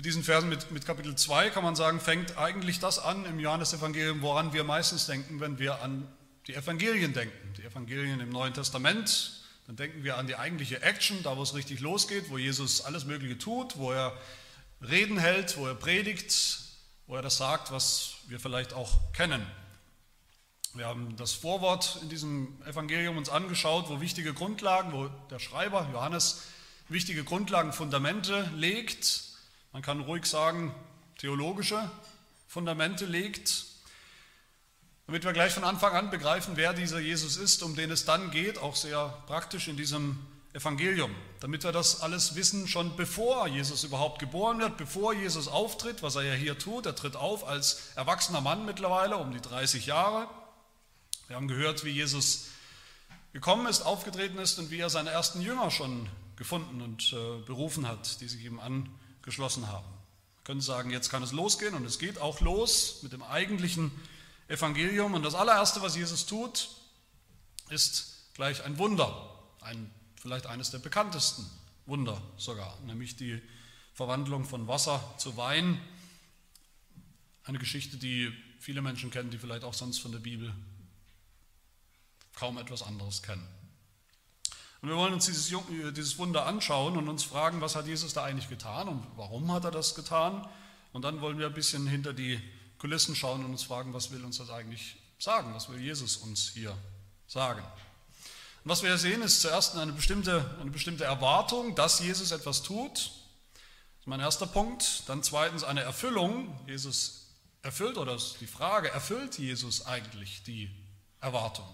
Mit diesen Versen, mit, mit Kapitel 2 kann man sagen, fängt eigentlich das an im Johannesevangelium, woran wir meistens denken, wenn wir an die Evangelien denken. Die Evangelien im Neuen Testament, dann denken wir an die eigentliche Action, da wo es richtig losgeht, wo Jesus alles Mögliche tut, wo er Reden hält, wo er predigt, wo er das sagt, was wir vielleicht auch kennen. Wir haben das Vorwort in diesem Evangelium uns angeschaut, wo wichtige Grundlagen, wo der Schreiber Johannes wichtige Grundlagen, Fundamente legt man kann ruhig sagen, theologische Fundamente legt, damit wir gleich von Anfang an begreifen, wer dieser Jesus ist, um den es dann geht, auch sehr praktisch in diesem Evangelium, damit wir das alles wissen, schon bevor Jesus überhaupt geboren wird, bevor Jesus auftritt, was er ja hier tut. Er tritt auf als erwachsener Mann mittlerweile, um die 30 Jahre. Wir haben gehört, wie Jesus gekommen ist, aufgetreten ist und wie er seine ersten Jünger schon gefunden und äh, berufen hat, die sich ihm an geschlossen haben. Wir können sagen, jetzt kann es losgehen und es geht auch los mit dem eigentlichen Evangelium. Und das allererste, was Jesus tut, ist gleich ein Wunder, ein, vielleicht eines der bekanntesten Wunder sogar, nämlich die Verwandlung von Wasser zu Wein. Eine Geschichte, die viele Menschen kennen, die vielleicht auch sonst von der Bibel kaum etwas anderes kennen. Und wir wollen uns dieses, äh, dieses Wunder anschauen und uns fragen, was hat Jesus da eigentlich getan und warum hat er das getan? Und dann wollen wir ein bisschen hinter die Kulissen schauen und uns fragen, was will uns das eigentlich sagen? Was will Jesus uns hier sagen? Und was wir sehen, ist zuerst eine bestimmte, eine bestimmte Erwartung, dass Jesus etwas tut. Das ist mein erster Punkt. Dann zweitens eine Erfüllung. Jesus erfüllt oder die Frage, erfüllt Jesus eigentlich die Erwartung?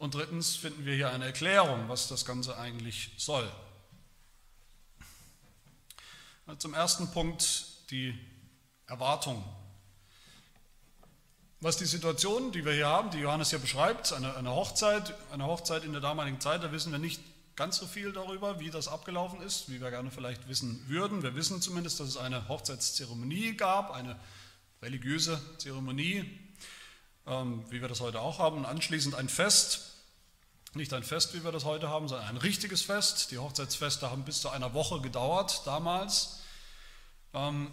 Und drittens finden wir hier eine Erklärung, was das Ganze eigentlich soll. Zum ersten Punkt die Erwartung. Was die Situation, die wir hier haben, die Johannes hier beschreibt, eine, eine, Hochzeit, eine Hochzeit in der damaligen Zeit, da wissen wir nicht ganz so viel darüber, wie das abgelaufen ist, wie wir gerne vielleicht wissen würden. Wir wissen zumindest, dass es eine Hochzeitszeremonie gab, eine religiöse Zeremonie, ähm, wie wir das heute auch haben, und anschließend ein Fest, nicht ein Fest, wie wir das heute haben, sondern ein richtiges Fest. Die Hochzeitsfeste haben bis zu einer Woche gedauert damals. Ähm,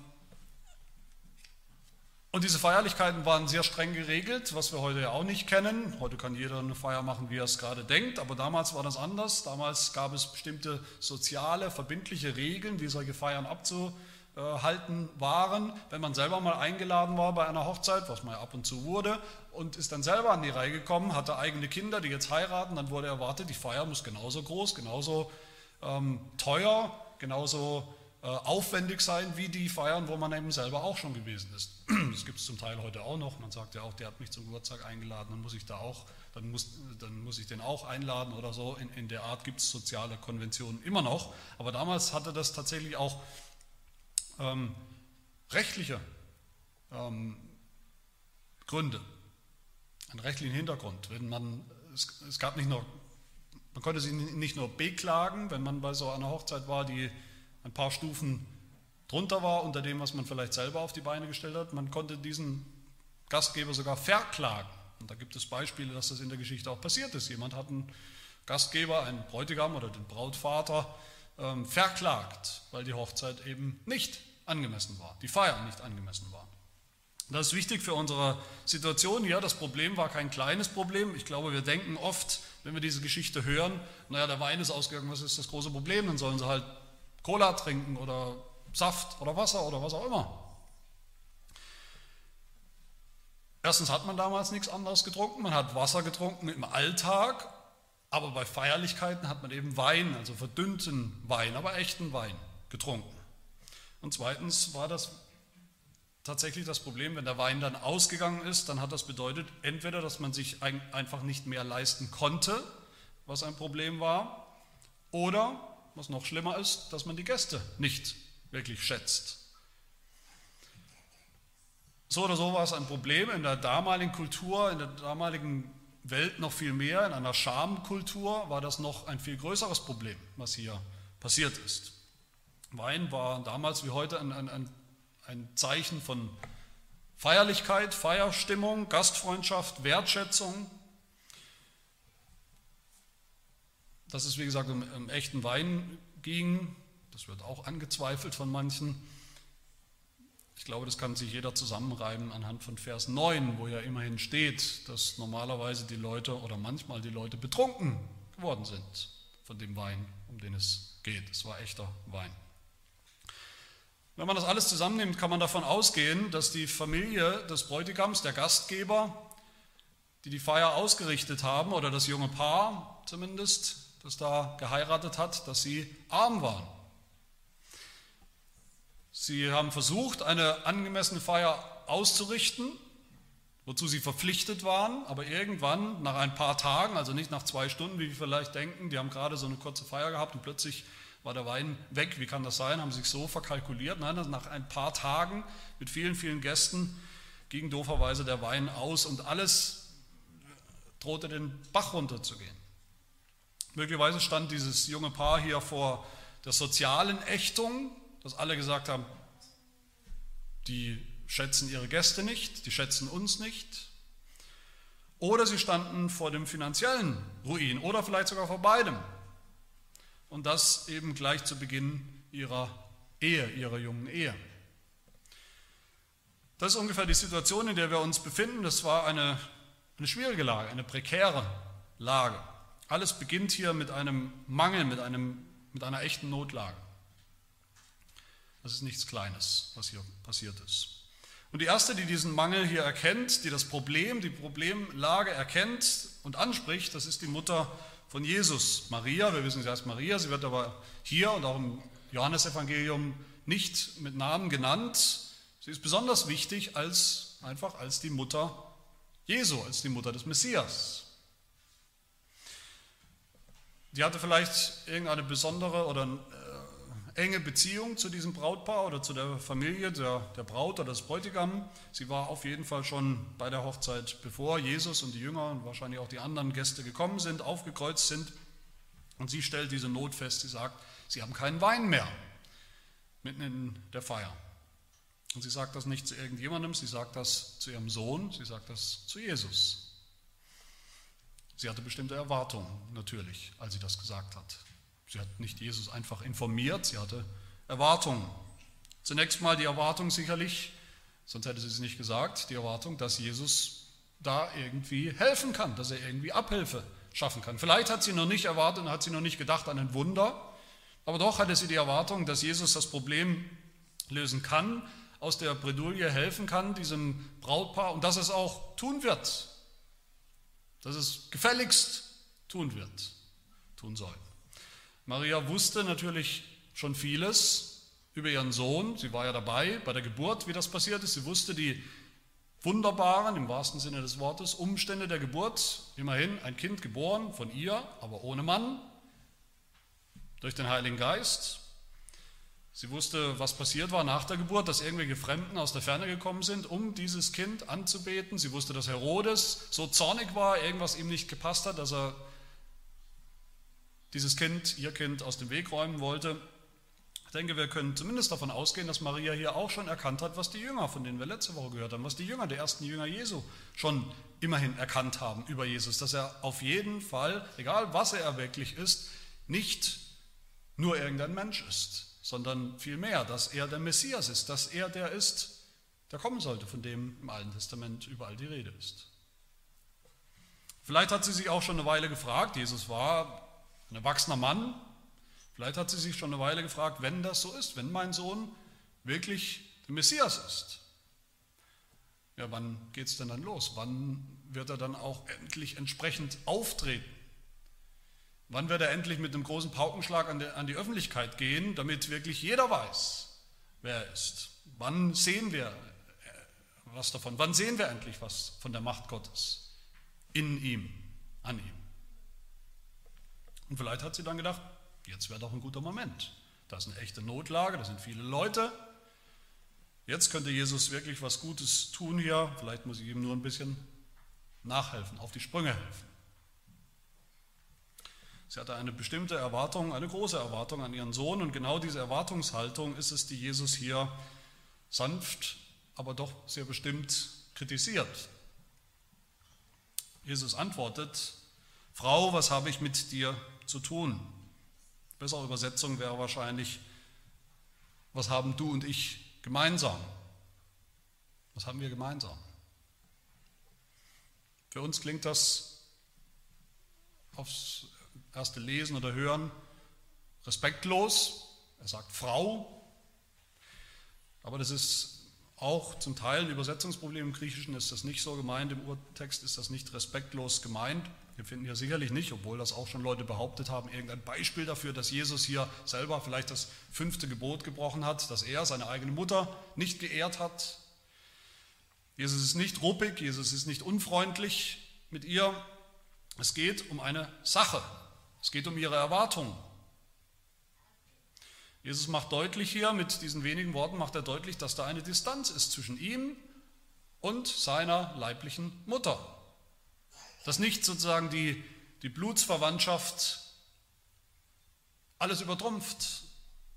und diese Feierlichkeiten waren sehr streng geregelt, was wir heute ja auch nicht kennen. Heute kann jeder eine Feier machen, wie er es gerade denkt, aber damals war das anders. Damals gab es bestimmte soziale, verbindliche Regeln, wie solche Feiern abzuhalten waren. Wenn man selber mal eingeladen war bei einer Hochzeit, was man ja ab und zu wurde, und ist dann selber an die Reihe gekommen, hatte eigene Kinder, die jetzt heiraten, dann wurde erwartet, die Feier muss genauso groß, genauso ähm, teuer, genauso äh, aufwendig sein wie die Feiern, wo man eben selber auch schon gewesen ist. Das gibt es zum Teil heute auch noch. Man sagt ja auch, der hat mich zum Geburtstag eingeladen, dann muss ich da auch, dann muss, dann muss ich den auch einladen oder so. In, in der Art gibt es soziale Konventionen immer noch. Aber damals hatte das tatsächlich auch ähm, rechtliche ähm, Gründe einen rechtlichen Hintergrund. Wenn man, es, es gab nicht nur, man konnte sich nicht nur beklagen, wenn man bei so einer Hochzeit war, die ein paar Stufen drunter war unter dem, was man vielleicht selber auf die Beine gestellt hat, man konnte diesen Gastgeber sogar verklagen. Und da gibt es Beispiele, dass das in der Geschichte auch passiert ist. Jemand hat einen Gastgeber, einen Bräutigam oder den Brautvater ähm, verklagt, weil die Hochzeit eben nicht angemessen war, die Feier nicht angemessen war. Das ist wichtig für unsere Situation hier. Das Problem war kein kleines Problem. Ich glaube, wir denken oft, wenn wir diese Geschichte hören, naja, der Wein ist ausgegangen, was ist das große Problem? Dann sollen sie halt Cola trinken oder Saft oder Wasser oder was auch immer. Erstens hat man damals nichts anderes getrunken, man hat Wasser getrunken im Alltag, aber bei Feierlichkeiten hat man eben Wein, also verdünnten Wein, aber echten Wein getrunken. Und zweitens war das tatsächlich das Problem, wenn der Wein dann ausgegangen ist, dann hat das bedeutet, entweder, dass man sich einfach nicht mehr leisten konnte, was ein Problem war, oder, was noch schlimmer ist, dass man die Gäste nicht wirklich schätzt. So oder so war es ein Problem in der damaligen Kultur, in der damaligen Welt noch viel mehr, in einer Schamkultur war das noch ein viel größeres Problem, was hier passiert ist. Wein war damals wie heute ein, ein, ein Zeichen von Feierlichkeit, Feierstimmung, Gastfreundschaft, Wertschätzung. Dass es, wie gesagt, um, um echten Wein ging, Das wird auch angezweifelt von manchen. Ich glaube, das kann sich jeder zusammenreiben anhand von Vers 9, wo ja immerhin steht, dass normalerweise die Leute oder manchmal die Leute betrunken geworden sind von dem Wein, um den es geht. Es war echter Wein. Wenn man das alles zusammennimmt, kann man davon ausgehen, dass die Familie des Bräutigams, der Gastgeber, die die Feier ausgerichtet haben, oder das junge Paar zumindest, das da geheiratet hat, dass sie arm waren. Sie haben versucht, eine angemessene Feier auszurichten, wozu sie verpflichtet waren, aber irgendwann nach ein paar Tagen, also nicht nach zwei Stunden, wie wir vielleicht denken, die haben gerade so eine kurze Feier gehabt und plötzlich war der Wein weg. Wie kann das sein? Haben sie sich so verkalkuliert? Nein, nach ein paar Tagen mit vielen, vielen Gästen ging dooferweise der Wein aus und alles drohte den Bach runterzugehen. Möglicherweise stand dieses junge Paar hier vor der sozialen Ächtung, dass alle gesagt haben, die schätzen ihre Gäste nicht, die schätzen uns nicht. Oder sie standen vor dem finanziellen Ruin oder vielleicht sogar vor beidem. Und das eben gleich zu Beginn ihrer Ehe, ihrer jungen Ehe. Das ist ungefähr die Situation, in der wir uns befinden. Das war eine, eine schwierige Lage, eine prekäre Lage. Alles beginnt hier mit einem Mangel, mit, einem, mit einer echten Notlage. Das ist nichts Kleines, was hier passiert ist. Und die erste, die diesen Mangel hier erkennt, die das Problem, die Problemlage erkennt und anspricht, das ist die Mutter von Jesus, Maria. Wir wissen, sie heißt Maria, sie wird aber hier und auch im Johannesevangelium nicht mit Namen genannt. Sie ist besonders wichtig als einfach als die Mutter Jesu, als die Mutter des Messias. Die hatte vielleicht irgendeine besondere oder enge Beziehung zu diesem Brautpaar oder zu der Familie der, der Braut oder des Bräutigam. Sie war auf jeden Fall schon bei der Hochzeit, bevor Jesus und die Jünger und wahrscheinlich auch die anderen Gäste gekommen sind, aufgekreuzt sind. Und sie stellt diese Not fest, sie sagt, sie haben keinen Wein mehr mitten in der Feier. Und sie sagt das nicht zu irgendjemandem, sie sagt das zu ihrem Sohn, sie sagt das zu Jesus. Sie hatte bestimmte Erwartungen natürlich, als sie das gesagt hat. Sie hat nicht Jesus einfach informiert, sie hatte Erwartungen. Zunächst mal die Erwartung sicherlich, sonst hätte sie es nicht gesagt, die Erwartung, dass Jesus da irgendwie helfen kann, dass er irgendwie Abhilfe schaffen kann. Vielleicht hat sie noch nicht erwartet und hat sie noch nicht gedacht an ein Wunder, aber doch hatte sie die Erwartung, dass Jesus das Problem lösen kann, aus der Bredouille helfen kann, diesem Brautpaar, und dass es auch tun wird, dass es gefälligst tun wird, tun soll. Maria wusste natürlich schon vieles über ihren Sohn, sie war ja dabei bei der Geburt, wie das passiert ist, sie wusste die wunderbaren, im wahrsten Sinne des Wortes, Umstände der Geburt, immerhin ein Kind geboren von ihr, aber ohne Mann, durch den Heiligen Geist, Sie wusste, was passiert war nach der Geburt, dass irgendwelche Fremden aus der Ferne gekommen sind, um dieses Kind anzubeten. Sie wusste, dass Herodes so zornig war, irgendwas ihm nicht gepasst hat, dass er dieses Kind, ihr Kind, aus dem Weg räumen wollte. Ich denke, wir können zumindest davon ausgehen, dass Maria hier auch schon erkannt hat, was die Jünger, von denen wir letzte Woche gehört haben, was die Jünger, die ersten Jünger Jesu, schon immerhin erkannt haben über Jesus, dass er auf jeden Fall, egal was er wirklich ist, nicht nur irgendein Mensch ist, sondern vielmehr, dass er der Messias ist, dass er der ist, der kommen sollte, von dem im Alten Testament überall die Rede ist. Vielleicht hat sie sich auch schon eine Weile gefragt, Jesus war ein erwachsener Mann, vielleicht hat sie sich schon eine Weile gefragt, wenn das so ist, wenn mein Sohn wirklich der Messias ist, ja, wann geht es denn dann los? Wann wird er dann auch endlich entsprechend auftreten? Wann wird er endlich mit einem großen Paukenschlag an die, an die Öffentlichkeit gehen, damit wirklich jeder weiß, wer er ist? Wann sehen wir äh, was davon? Wann sehen wir endlich was von der Macht Gottes in ihm, an ihm? Und vielleicht hat sie dann gedacht, jetzt wäre doch ein guter Moment. Das ist eine echte Notlage, da sind viele Leute. Jetzt könnte Jesus wirklich was Gutes tun hier. Vielleicht muss ich ihm nur ein bisschen nachhelfen, auf die Sprünge helfen. Sie hatte eine bestimmte Erwartung, eine große Erwartung an ihren Sohn und genau diese Erwartungshaltung ist es, die Jesus hier sanft, aber doch sehr bestimmt kritisiert. Jesus antwortet, Frau, was habe ich mit dir zu tun? Bessere Übersetzung wäre wahrscheinlich, Was haben du und ich gemeinsam? Was haben wir gemeinsam? Für uns klingt das aufs erste Lesen oder Hören respektlos. Er sagt Frau, aber das ist auch zum Teil ein Übersetzungsproblem. Im Griechischen ist das nicht so gemeint, im Urtext ist das nicht respektlos gemeint. Wir finden hier sicherlich nicht, obwohl das auch schon Leute behauptet haben, irgendein Beispiel dafür, dass Jesus hier selber vielleicht das fünfte Gebot gebrochen hat, dass er seine eigene Mutter nicht geehrt hat. Jesus ist nicht ruppig, Jesus ist nicht unfreundlich mit ihr. Es geht um eine Sache, es geht um ihre Erwartung. Jesus macht deutlich hier, mit diesen wenigen Worten macht er deutlich, dass da eine Distanz ist zwischen ihm und seiner leiblichen Mutter. Dass nicht sozusagen die, die Blutsverwandtschaft alles übertrumpft,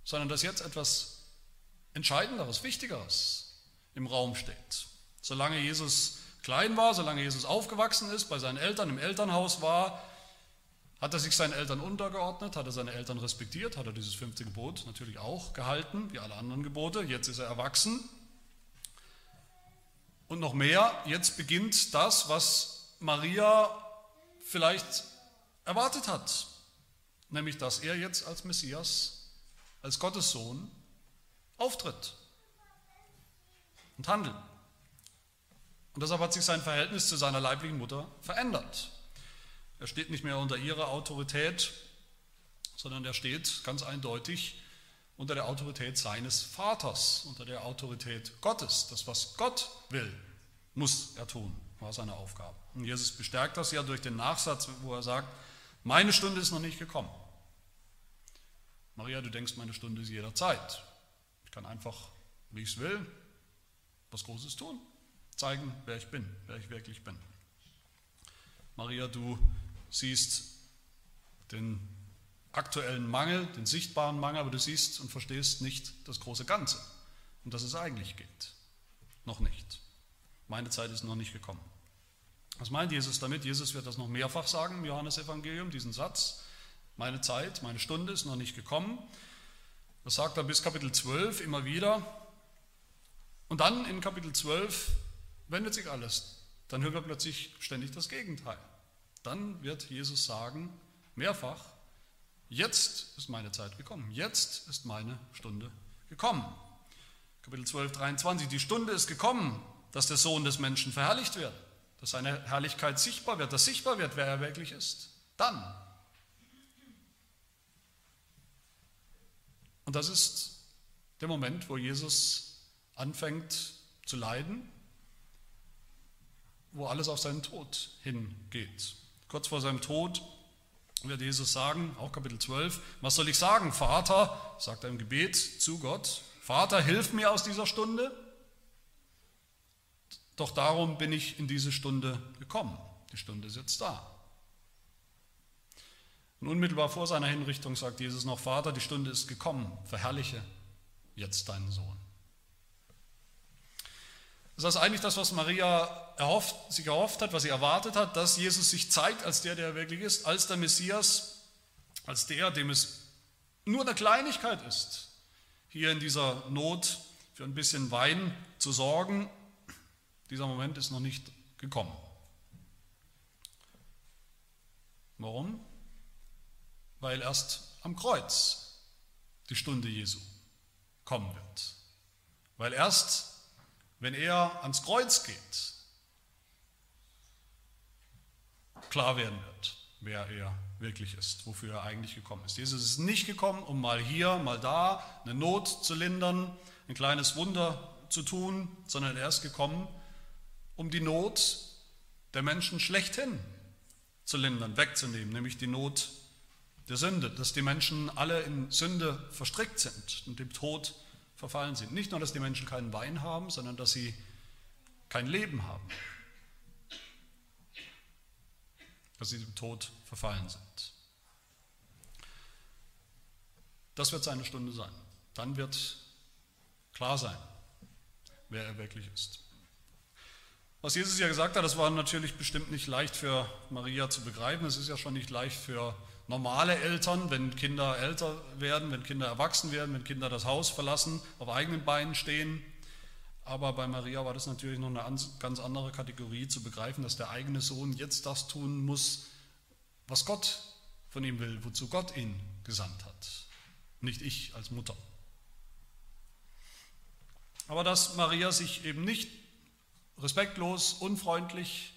sondern dass jetzt etwas Entscheidenderes, Wichtigeres im Raum steht. Solange Jesus klein war, solange Jesus aufgewachsen ist, bei seinen Eltern im Elternhaus war, hat er sich seinen Eltern untergeordnet, hat er seine Eltern respektiert, hat er dieses fünfte Gebot natürlich auch gehalten, wie alle anderen Gebote. Jetzt ist er erwachsen. Und noch mehr, jetzt beginnt das, was Maria vielleicht erwartet hat, nämlich dass er jetzt als Messias, als Gottes Sohn auftritt und handelt. Und deshalb hat sich sein Verhältnis zu seiner leiblichen Mutter verändert. Er steht nicht mehr unter ihrer Autorität, sondern er steht ganz eindeutig unter der Autorität seines Vaters, unter der Autorität Gottes. Das, was Gott will, muss er tun, war seine Aufgabe. Und Jesus bestärkt das ja durch den Nachsatz, wo er sagt, meine Stunde ist noch nicht gekommen. Maria, du denkst, meine Stunde ist jederzeit. Ich kann einfach, wie ich es will, was Großes tun, zeigen, wer ich bin, wer ich wirklich bin. Maria, du siehst den aktuellen Mangel, den sichtbaren Mangel, aber du siehst und verstehst nicht das große Ganze, um das es eigentlich geht. Noch nicht. Meine Zeit ist noch nicht gekommen. Was meint Jesus damit? Jesus wird das noch mehrfach sagen im Johannesevangelium, diesen Satz. Meine Zeit, meine Stunde ist noch nicht gekommen. Das sagt er bis Kapitel 12 immer wieder. Und dann in Kapitel 12 wendet sich alles. Dann hört er plötzlich ständig das Gegenteil. Dann wird Jesus sagen, mehrfach, jetzt ist meine Zeit gekommen, jetzt ist meine Stunde gekommen. Kapitel 12, 23, die Stunde ist gekommen, dass der Sohn des Menschen verherrlicht wird, dass seine Herrlichkeit sichtbar wird, dass sichtbar wird, wer er wirklich ist. Dann. Und das ist der Moment, wo Jesus anfängt zu leiden, wo alles auf seinen Tod hingeht. Kurz vor seinem Tod wird Jesus sagen, auch Kapitel 12, was soll ich sagen? Vater, sagt er im Gebet zu Gott, Vater, hilf mir aus dieser Stunde. Doch darum bin ich in diese Stunde gekommen. Die Stunde ist jetzt da. Und unmittelbar vor seiner Hinrichtung sagt Jesus noch, Vater, die Stunde ist gekommen, verherrliche jetzt deinen Sohn. Das ist eigentlich das, was Maria erhofft, sich erhofft hat, was sie erwartet hat, dass Jesus sich zeigt als der, der er wirklich ist, als der Messias, als der, dem es nur eine Kleinigkeit ist, hier in dieser Not für ein bisschen Wein zu sorgen. Dieser Moment ist noch nicht gekommen. Warum? Weil erst am Kreuz die Stunde Jesu kommen wird. Weil erst wenn er ans Kreuz geht, klar werden wird, wer er wirklich ist, wofür er eigentlich gekommen ist. Jesus ist nicht gekommen, um mal hier, mal da eine Not zu lindern, ein kleines Wunder zu tun, sondern er ist gekommen, um die Not der Menschen schlechthin zu lindern, wegzunehmen, nämlich die Not der Sünde, dass die Menschen alle in Sünde verstrickt sind und dem Tod verfallen sind. Nicht nur, dass die Menschen keinen Wein haben, sondern dass sie kein Leben haben. Dass sie dem Tod verfallen sind. Das wird seine Stunde sein. Dann wird klar sein, wer er wirklich ist. Was Jesus ja gesagt hat, das war natürlich bestimmt nicht leicht für Maria zu begreifen. Es ist ja schon nicht leicht für normale Eltern, wenn Kinder älter werden, wenn Kinder erwachsen werden, wenn Kinder das Haus verlassen, auf eigenen Beinen stehen. Aber bei Maria war das natürlich noch eine ganz andere Kategorie zu begreifen, dass der eigene Sohn jetzt das tun muss, was Gott von ihm will, wozu Gott ihn gesandt hat, nicht ich als Mutter. Aber dass Maria sich eben nicht respektlos, unfreundlich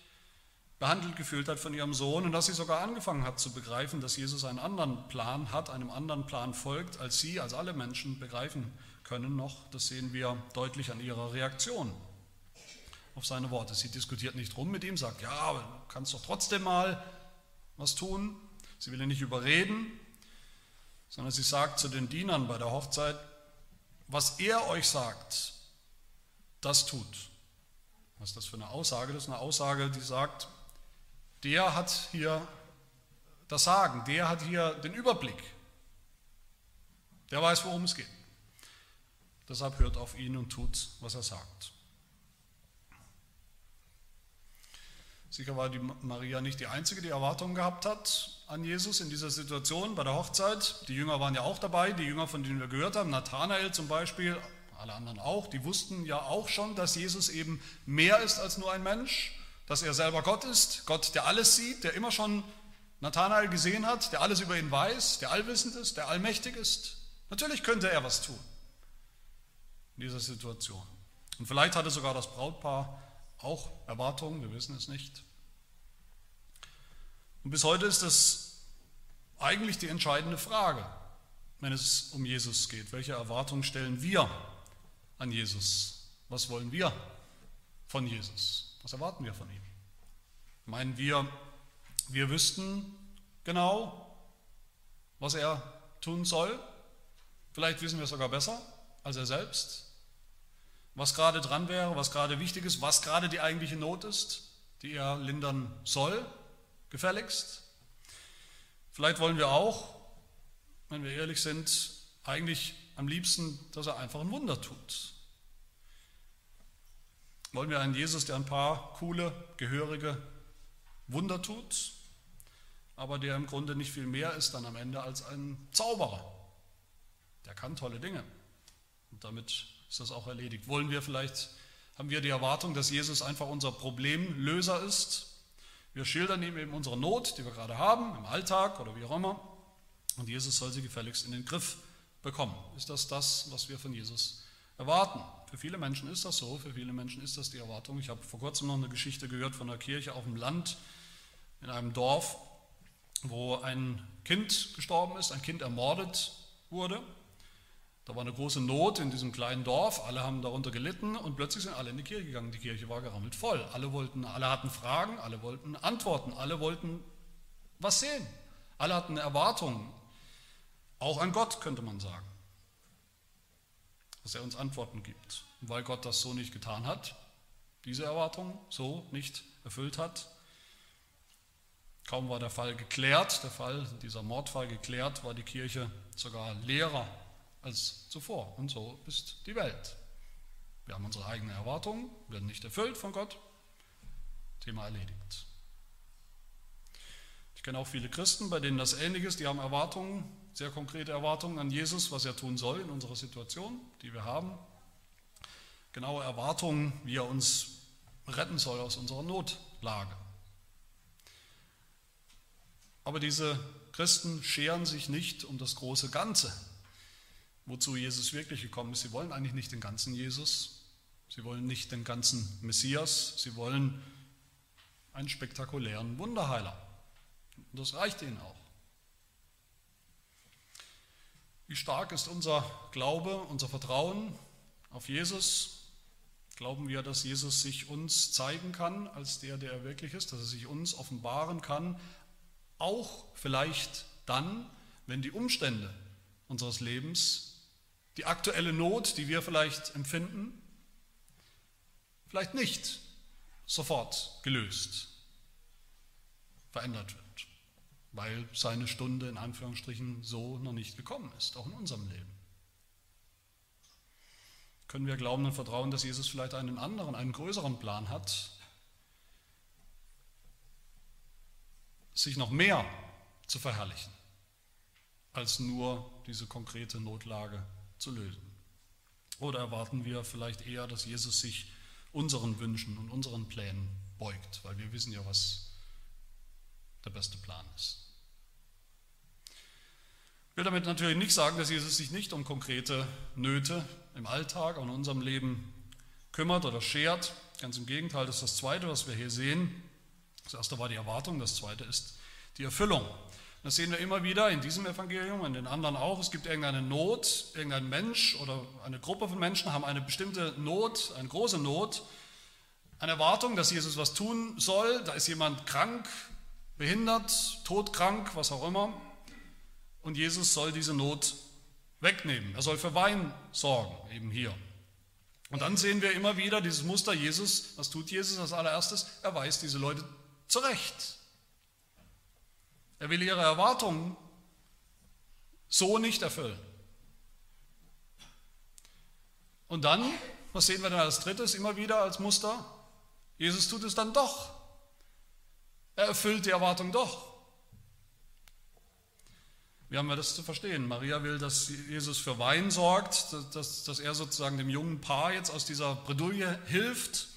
behandelt gefühlt hat von ihrem Sohn und dass sie sogar angefangen hat zu begreifen, dass Jesus einen anderen Plan hat, einem anderen Plan folgt, als sie, als alle Menschen begreifen können noch. Das sehen wir deutlich an ihrer Reaktion auf seine Worte. Sie diskutiert nicht rum mit ihm, sagt, ja, du kannst doch trotzdem mal was tun. Sie will ihn nicht überreden, sondern sie sagt zu den Dienern bei der Hochzeit, was er euch sagt, das tut. Was ist das für eine Aussage? Das ist eine Aussage, die sagt, der hat hier das Sagen, der hat hier den Überblick, der weiß, worum es geht. Deshalb hört auf ihn und tut, was er sagt. Sicher war die Maria nicht die Einzige, die Erwartungen gehabt hat an Jesus in dieser Situation bei der Hochzeit. Die Jünger waren ja auch dabei, die Jünger, von denen wir gehört haben, Nathanael zum Beispiel, alle anderen auch, die wussten ja auch schon, dass Jesus eben mehr ist als nur ein Mensch, dass er selber Gott ist, Gott, der alles sieht, der immer schon Nathanael gesehen hat, der alles über ihn weiß, der allwissend ist, der allmächtig ist. Natürlich könnte er was tun in dieser Situation. Und vielleicht hatte sogar das Brautpaar auch Erwartungen, wir wissen es nicht. Und bis heute ist das eigentlich die entscheidende Frage, wenn es um Jesus geht. Welche Erwartungen stellen wir an Jesus? Was wollen wir von Jesus? Was erwarten wir von ihm? Meinen wir, wir wüssten genau, was er tun soll? Vielleicht wissen wir es sogar besser als er selbst? Was gerade dran wäre, was gerade wichtig ist, was gerade die eigentliche Not ist, die er lindern soll, gefälligst? Vielleicht wollen wir auch, wenn wir ehrlich sind, eigentlich am liebsten, dass er einfach ein Wunder tut. Wollen wir einen Jesus, der ein paar coole, gehörige Wunder tut, aber der im Grunde nicht viel mehr ist dann am Ende als ein Zauberer. Der kann tolle Dinge. Und damit ist das auch erledigt. Wollen wir vielleicht, haben wir die Erwartung, dass Jesus einfach unser Problemlöser ist? Wir schildern ihm eben unsere Not, die wir gerade haben, im Alltag oder wie auch immer. Und Jesus soll sie gefälligst in den Griff bekommen. Ist das das, was wir von Jesus erwarten? Für viele Menschen ist das so, für viele Menschen ist das die Erwartung. Ich habe vor kurzem noch eine Geschichte gehört von einer Kirche auf dem Land in einem Dorf, wo ein Kind gestorben ist, ein Kind ermordet wurde. Da war eine große Not in diesem kleinen Dorf, alle haben darunter gelitten und plötzlich sind alle in die Kirche gegangen. Die Kirche war gerammelt voll. Alle, wollten, alle hatten Fragen, alle wollten Antworten, alle wollten was sehen. Alle hatten Erwartungen, auch an Gott könnte man sagen, dass er uns Antworten gibt. Und weil Gott das so nicht getan hat, diese Erwartung so nicht erfüllt hat, kaum war der Fall geklärt, der Fall, dieser Mordfall geklärt, war die Kirche sogar leerer als zuvor. Und so ist die Welt. Wir haben unsere eigenen Erwartungen, werden nicht erfüllt von Gott. Thema erledigt. Ich kenne auch viele Christen, bei denen das ähnlich ist. Die haben Erwartungen, sehr konkrete Erwartungen an Jesus, was er tun soll in unserer Situation, die wir haben. Genaue Erwartungen, wie er uns retten soll aus unserer Notlage. Aber diese Christen scheren sich nicht um das große Ganze wozu Jesus wirklich gekommen ist. Sie wollen eigentlich nicht den ganzen Jesus, sie wollen nicht den ganzen Messias, sie wollen einen spektakulären Wunderheiler. Und das reicht ihnen auch. Wie stark ist unser Glaube, unser Vertrauen auf Jesus? Glauben wir, dass Jesus sich uns zeigen kann als der, der er wirklich ist, dass er sich uns offenbaren kann, auch vielleicht dann, wenn die Umstände unseres Lebens die aktuelle Not, die wir vielleicht empfinden, vielleicht nicht sofort gelöst, verändert wird, weil seine Stunde in Anführungsstrichen so noch nicht gekommen ist, auch in unserem Leben. Können wir glauben und vertrauen, dass Jesus vielleicht einen anderen, einen größeren Plan hat, sich noch mehr zu verherrlichen, als nur diese konkrete Notlage zu lösen? Oder erwarten wir vielleicht eher, dass Jesus sich unseren Wünschen und unseren Plänen beugt, weil wir wissen ja, was der beste Plan ist? Ich will damit natürlich nicht sagen, dass Jesus sich nicht um konkrete Nöte im Alltag und in unserem Leben kümmert oder schert. Ganz im Gegenteil, das ist das Zweite, was wir hier sehen. Das erste war die Erwartung, das zweite ist die Erfüllung. Das sehen wir immer wieder in diesem Evangelium und in den anderen auch. Es gibt irgendeine Not, irgendein Mensch oder eine Gruppe von Menschen haben eine bestimmte Not, eine große Not, eine Erwartung, dass Jesus was tun soll. Da ist jemand krank, behindert, todkrank, was auch immer. Und Jesus soll diese Not wegnehmen. Er soll für Wein sorgen, eben hier. Und dann sehen wir immer wieder dieses Muster Jesus. Was tut Jesus als allererstes? Er weist diese Leute zurecht. Er will ihre Erwartungen so nicht erfüllen. Und dann, was sehen wir dann als drittes immer wieder als Muster? Jesus tut es dann doch. Er erfüllt die Erwartung doch. Wie haben wir das zu verstehen? Maria will, dass Jesus für Wein sorgt, dass, dass er sozusagen dem jungen Paar jetzt aus dieser Bredouille hilft.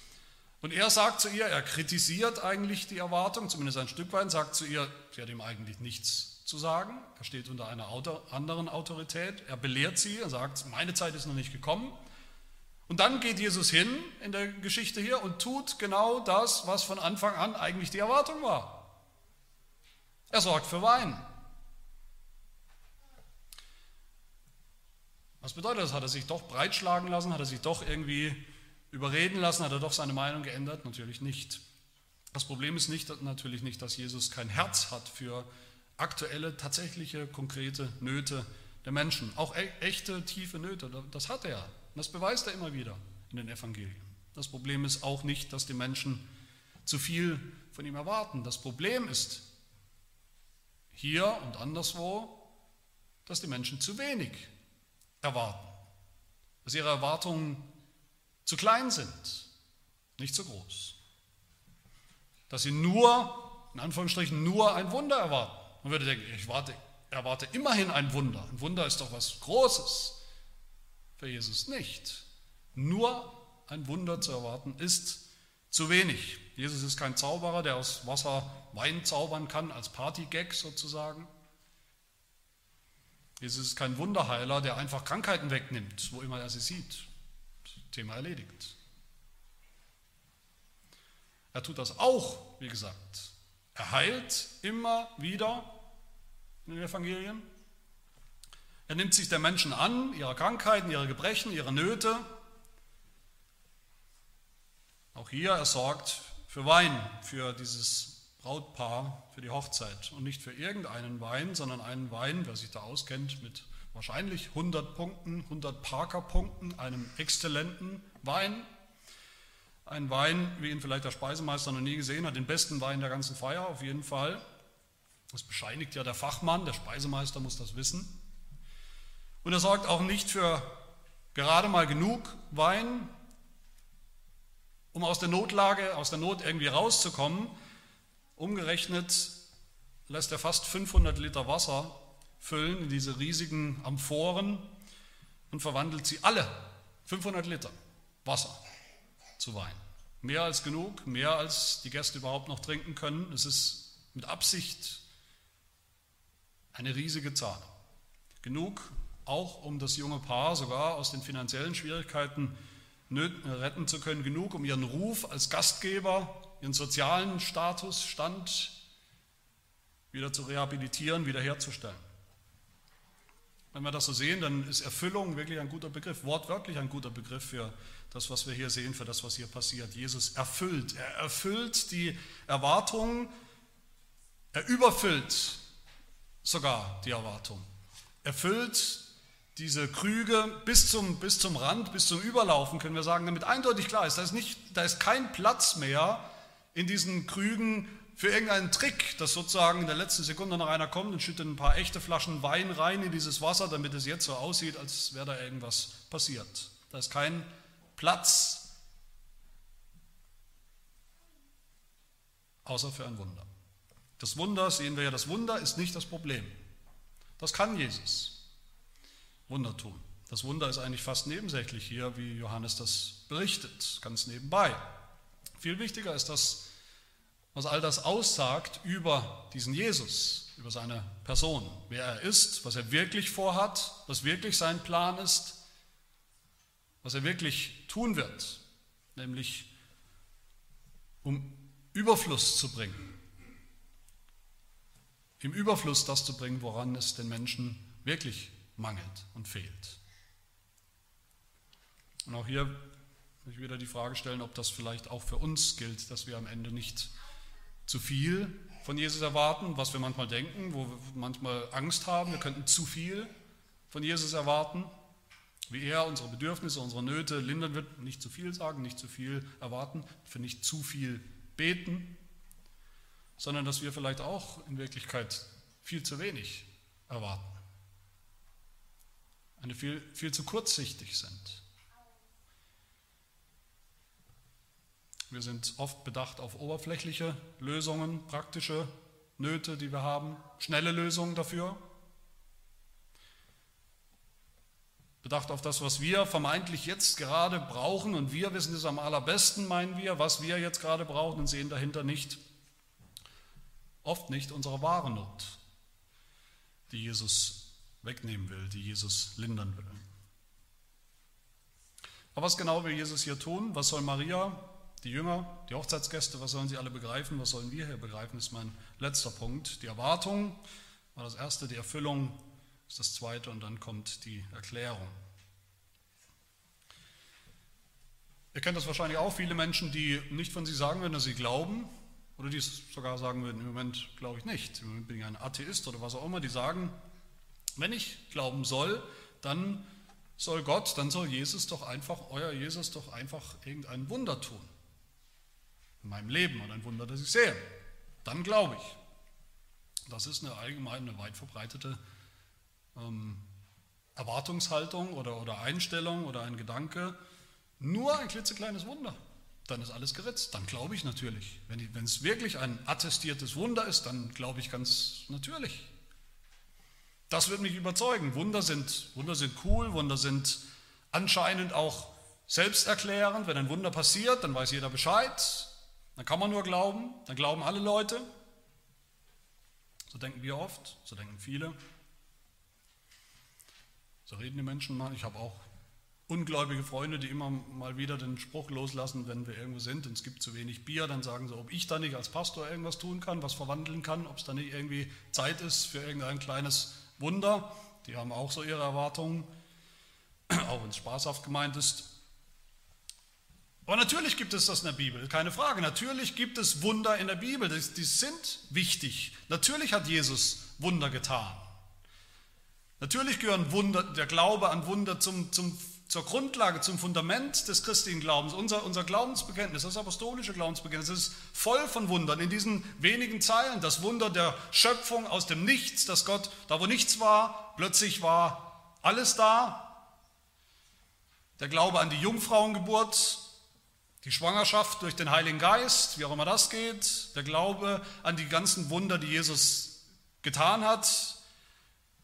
Und er sagt zu ihr, er kritisiert eigentlich die Erwartung, zumindest ein Stück weit, sagt zu ihr, sie hat ihm eigentlich nichts zu sagen. Er steht unter einer anderen Autorität. Er belehrt sie, er sagt, meine Zeit ist noch nicht gekommen. Und dann geht Jesus hin in der Geschichte hier und tut genau das, was von Anfang an eigentlich die Erwartung war. Er sorgt für Wein. Was bedeutet das? Hat er sich doch breitschlagen lassen? Hat er sich doch irgendwie überreden lassen? Hat er doch seine Meinung geändert? Natürlich nicht. Das Problem ist nicht, natürlich nicht, dass Jesus kein Herz hat für aktuelle, tatsächliche, konkrete Nöte der Menschen. Auch e echte, tiefe Nöte, das hat er. Das beweist er immer wieder in den Evangelien. Das Problem ist auch nicht, dass die Menschen zu viel von ihm erwarten. Das Problem ist hier und anderswo, dass die Menschen zu wenig erwarten. Dass ihre Erwartungen zu klein sind, nicht zu groß. Dass sie nur, in Anführungsstrichen, nur ein Wunder erwarten. Man würde denken, ich warte, erwarte immerhin ein Wunder. Ein Wunder ist doch was Großes. Für Jesus nicht. Nur ein Wunder zu erwarten ist zu wenig. Jesus ist kein Zauberer, der aus Wasser Wein zaubern kann, als Partygag sozusagen. Jesus ist kein Wunderheiler, der einfach Krankheiten wegnimmt, wo immer er sie sieht. Thema erledigt. Er tut das auch, wie gesagt. Er heilt immer wieder in den Evangelien. Er nimmt sich der Menschen an, ihrer Krankheiten, ihrer Gebrechen, ihrer Nöte. Auch hier, er sorgt für Wein, für dieses Brautpaar für die Hochzeit und nicht für irgendeinen Wein, sondern einen Wein, wer sich da auskennt, mit wahrscheinlich 100 Punkten, 100 Parker-Punkten, einem exzellenten Wein. Ein Wein, wie ihn vielleicht der Speisemeister noch nie gesehen hat, den besten Wein der ganzen Feier auf jeden Fall. Das bescheinigt ja der Fachmann, der Speisemeister muss das wissen. Und er sorgt auch nicht für gerade mal genug Wein, um aus der Notlage, aus der Not irgendwie rauszukommen, Umgerechnet lässt er fast 500 Liter Wasser füllen in diese riesigen Amphoren und verwandelt sie alle, 500 Liter Wasser, zu Wein. Mehr als genug, mehr als die Gäste überhaupt noch trinken können. Es ist mit Absicht eine riesige Zahl. Genug auch, um das junge Paar sogar aus den finanziellen Schwierigkeiten retten zu können, genug, um ihren Ruf als Gastgeber ihren sozialen Status, Stand wieder zu rehabilitieren, wiederherzustellen. Wenn wir das so sehen, dann ist Erfüllung wirklich ein guter Begriff, wortwörtlich ein guter Begriff für das, was wir hier sehen, für das, was hier passiert. Jesus erfüllt, er erfüllt die Erwartungen, er überfüllt sogar die Erwartung. Erfüllt diese Krüge bis zum, bis zum Rand, bis zum Überlaufen, können wir sagen, damit eindeutig klar ist, da ist, nicht, da ist kein Platz mehr in diesen Krügen für irgendeinen Trick, dass sozusagen in der letzten Sekunde noch einer kommt und schüttet ein paar echte Flaschen Wein rein in dieses Wasser, damit es jetzt so aussieht, als wäre da irgendwas passiert. Da ist kein Platz außer für ein Wunder. Das Wunder, sehen wir ja, das Wunder ist nicht das Problem, Das kann Jesus. Wunder tun. Das Wunder ist eigentlich fast nebensächlich hier, wie Johannes das berichtet, ganz nebenbei. Viel wichtiger ist das, was all das aussagt über diesen Jesus, über seine Person, wer er ist, was er wirklich vorhat, was wirklich sein Plan ist, was er wirklich tun wird, nämlich um Überfluss zu bringen, im Überfluss das zu bringen, woran es den Menschen wirklich mangelt und fehlt. Und auch hier will ich wieder die Frage stellen, ob das vielleicht auch für uns gilt, dass wir am Ende nicht zu viel von Jesus erwarten, was wir manchmal denken, wo wir manchmal Angst haben, wir könnten zu viel von Jesus erwarten, wie er unsere Bedürfnisse, unsere Nöte lindern wird, nicht zu viel sagen, nicht zu viel erwarten, für nicht zu viel beten, sondern dass wir vielleicht auch in Wirklichkeit viel zu wenig erwarten, eine viel, viel zu kurzsichtig sind. Wir sind oft bedacht auf oberflächliche Lösungen, praktische Nöte, die wir haben, schnelle Lösungen dafür. Bedacht auf das, was wir vermeintlich jetzt gerade brauchen und wir wissen es am allerbesten, meinen wir, was wir jetzt gerade brauchen und sehen dahinter nicht, oft nicht unsere wahre Not, die Jesus wegnehmen will, die Jesus lindern will. Aber was genau will Jesus hier tun? Was soll Maria die Jünger, die Hochzeitsgäste, was sollen sie alle begreifen? Was sollen wir hier begreifen, ist mein letzter Punkt. Die Erwartung war das erste, die Erfüllung ist das zweite und dann kommt die Erklärung. Ihr kennt das wahrscheinlich auch, viele Menschen, die nicht von sich sagen würden, dass sie glauben, oder die es sogar sagen würden, im Moment glaube ich nicht, im Moment bin ich ein Atheist oder was auch immer, die sagen, wenn ich glauben soll, dann soll Gott, dann soll Jesus doch einfach, euer Jesus doch einfach irgendein Wunder tun in meinem Leben und ein Wunder, das ich sehe. Dann glaube ich. Das ist eine allgemeine, eine weit verbreitete ähm, Erwartungshaltung oder, oder Einstellung oder ein Gedanke. Nur ein klitzekleines Wunder. Dann ist alles geritzt. Dann glaube ich natürlich. Wenn, es wirklich ein attestiertes Wunder ist, dann glaube ich ganz natürlich. Das wird mich überzeugen. Wunder sind, Wunder sind cool, Wunder sind anscheinend auch selbsterklärend. Wenn ein Wunder passiert, dann weiß jeder Bescheid. Dann kann man nur glauben, dann glauben alle Leute. So denken wir oft, so denken viele. So reden die Menschen mal. Ich habe auch ungläubige Freunde, die immer mal wieder den Spruch loslassen, wenn wir irgendwo sind und es gibt zu wenig Bier, dann sagen sie, ob ich da nicht als Pastor irgendwas tun kann, was verwandeln kann, ob es da nicht irgendwie Zeit ist für irgendein kleines Wunder. Die haben auch so ihre Erwartungen, auch wenn es spaßhaft gemeint ist. Aber natürlich gibt es das in der Bibel, keine Frage. Natürlich gibt es Wunder in der Bibel, die, sind wichtig. Natürlich hat Jesus Wunder getan. Natürlich gehören Wunder, der Glaube an Wunder zum, zum, zur Grundlage, zum Fundament des christlichen Glaubens. Unser, unser Glaubensbekenntnis, das apostolische Glaubensbekenntnis, ist voll von Wundern. In diesen wenigen Zeilen, das Wunder der Schöpfung aus dem Nichts, dass Gott, da wo nichts war, plötzlich war alles da. Der Glaube an die Jungfrauengeburt, die Schwangerschaft durch den Heiligen Geist, wie auch immer das geht, der Glaube an die ganzen Wunder, die Jesus getan hat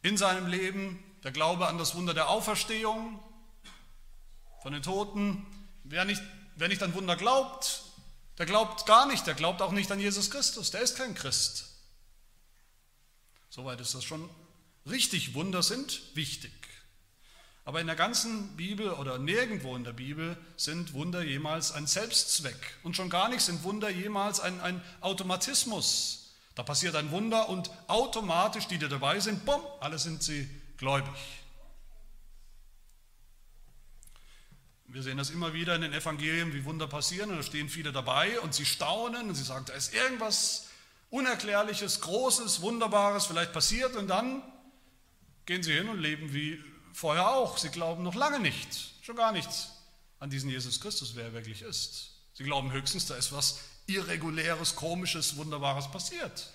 in seinem Leben, der Glaube an das Wunder der Auferstehung von den Toten. Wer nicht, wer nicht an Wunder glaubt, der glaubt gar nicht, der glaubt auch nicht an Jesus Christus, der ist kein Christ. Soweit ist das schon richtig. Wunder sind wichtig. Aber in der ganzen Bibel oder nirgendwo in der Bibel sind Wunder jemals ein Selbstzweck. Und schon gar nicht sind Wunder jemals ein, ein Automatismus. Da passiert ein Wunder und automatisch, die, die dabei sind, bumm, alle sind sie gläubig. Wir sehen das immer wieder in den Evangelien, wie Wunder passieren. Und da stehen viele dabei und sie staunen und sie sagen, da ist irgendwas Unerklärliches, Großes, Wunderbares vielleicht passiert. Und dann gehen sie hin und leben wie vorher auch. Sie glauben noch lange nicht, schon gar nichts an diesen Jesus Christus, wer er wirklich ist. Sie glauben höchstens, da ist was Irreguläres, Komisches, Wunderbares passiert.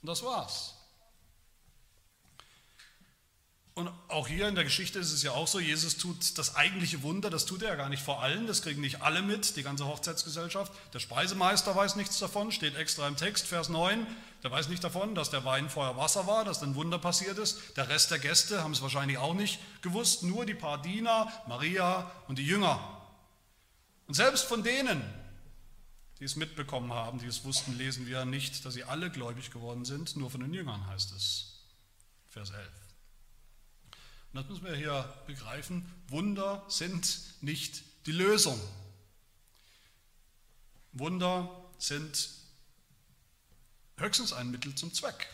Und das war's. Und auch hier in der Geschichte ist es ja auch so, Jesus tut das eigentliche Wunder, das tut er ja gar nicht vor allen, das kriegen nicht alle mit, die ganze Hochzeitsgesellschaft. Der Speisemeister weiß nichts davon, steht extra im Text, Vers 9, der weiß nicht davon, dass der Wein vorher Wasser war, dass ein Wunder passiert ist. Der Rest der Gäste haben es wahrscheinlich auch nicht gewusst, nur die paar Diener, Maria und die Jünger. Und selbst von denen, die es mitbekommen haben, die es wussten, lesen wir nicht, dass sie alle gläubig geworden sind, nur von den Jüngern heißt es. Vers 11. Und das müssen wir hier begreifen. Wunder sind nicht die Lösung. Wunder sind höchstens ein Mittel zum Zweck.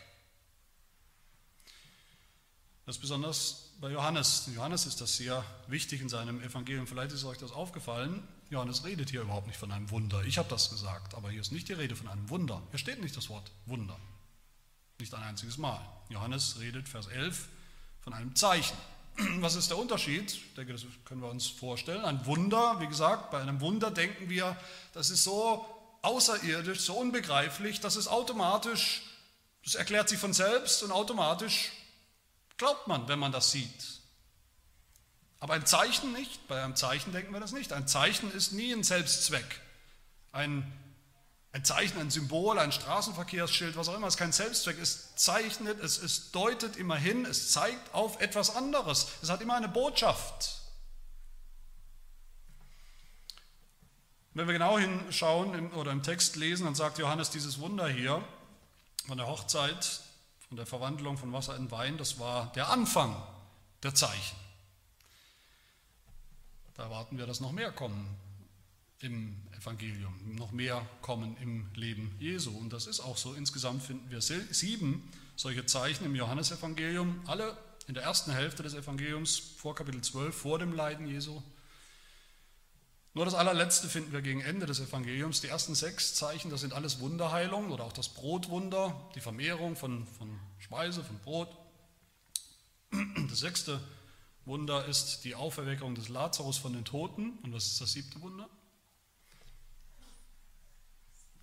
Das ist besonders bei Johannes. Johannes ist das sehr wichtig in seinem Evangelium. Vielleicht ist euch das aufgefallen. Johannes redet hier überhaupt nicht von einem Wunder. Ich habe das gesagt, aber hier ist nicht die Rede von einem Wunder. Hier steht nicht das Wort Wunder. Nicht ein einziges Mal. Johannes redet, Vers 11, von einem Zeichen. Was ist der Unterschied? Ich denke, das können wir uns vorstellen. Ein Wunder, wie gesagt, bei einem Wunder denken wir, das ist so außerirdisch, so unbegreiflich, dass es automatisch, das erklärt sich von selbst und automatisch glaubt man, wenn man das sieht. Aber ein Zeichen nicht. Bei einem Zeichen denken wir das nicht. Ein Zeichen ist nie ein Selbstzweck. Ein ein Zeichen, ein Symbol, ein Straßenverkehrsschild, was auch immer, ist kein Selbstzweck. Es zeichnet, es, es deutet immer hin, es zeigt auf etwas anderes. Es hat immer eine Botschaft. Wenn wir genau hinschauen oder im Text lesen, dann sagt Johannes dieses Wunder hier von der Hochzeit, von der Verwandlung von Wasser in Wein, das war der Anfang der Zeichen. Da erwarten wir, dass noch mehr kommen im Evangelium, noch mehr kommen im Leben Jesu. Und das ist auch so. Insgesamt finden wir sieben solche Zeichen im Johannesevangelium, alle in der ersten Hälfte des Evangeliums vor Kapitel 12, vor dem Leiden Jesu. Nur das allerletzte finden wir gegen Ende des Evangeliums. Die ersten sechs Zeichen, das sind alles Wunderheilungen oder auch das Brotwunder, die Vermehrung von, von Speise, von Brot. Das sechste Wunder ist die Auferweckung des Lazarus von den Toten. Und was ist das siebte Wunder?